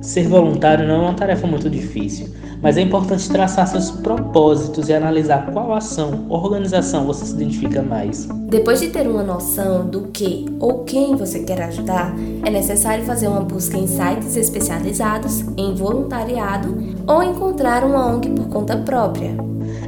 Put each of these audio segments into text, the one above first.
Ser voluntário não é uma tarefa muito difícil, mas é importante traçar seus propósitos e analisar qual ação ou organização você se identifica mais. Depois de ter uma noção do que ou quem você quer ajudar, é necessário fazer uma busca em sites especializados em voluntariado ou encontrar uma ONG por conta própria.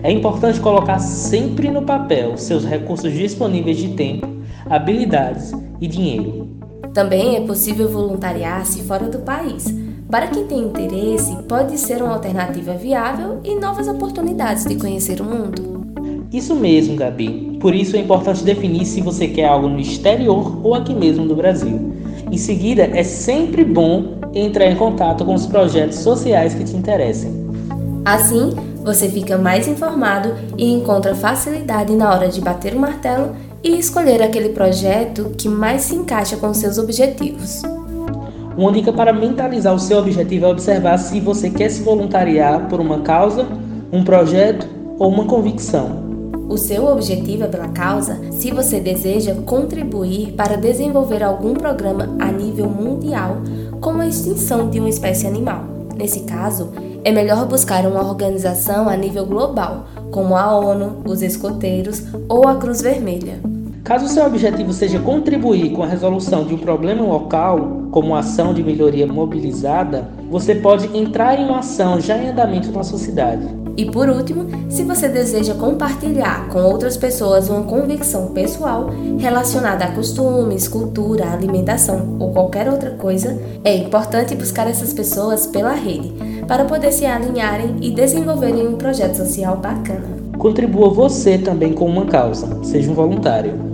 É importante colocar sempre no papel seus recursos disponíveis de tempo, habilidades e dinheiro. Também é possível voluntariar-se fora do país. Para quem tem interesse, pode ser uma alternativa viável e novas oportunidades de conhecer o mundo. Isso mesmo, Gabi. Por isso é importante definir se você quer algo no exterior ou aqui mesmo no Brasil. Em seguida, é sempre bom entrar em contato com os projetos sociais que te interessem. Assim, você fica mais informado e encontra facilidade na hora de bater o martelo e escolher aquele projeto que mais se encaixa com seus objetivos. Uma dica para mentalizar o seu objetivo é observar se você quer se voluntariar por uma causa, um projeto ou uma convicção. O seu objetivo é pela causa se você deseja contribuir para desenvolver algum programa a nível mundial, como a extinção de uma espécie animal. Nesse caso, é melhor buscar uma organização a nível global, como a ONU, os escoteiros ou a Cruz Vermelha. Caso seu objetivo seja contribuir com a resolução de um problema local, como ação de melhoria mobilizada, você pode entrar em uma ação já em andamento na sua cidade. E por último, se você deseja compartilhar com outras pessoas uma convicção pessoal relacionada a costumes, cultura, alimentação ou qualquer outra coisa, é importante buscar essas pessoas pela rede para poder se alinharem e desenvolverem um projeto social bacana. Contribua você também com uma causa, seja um voluntário.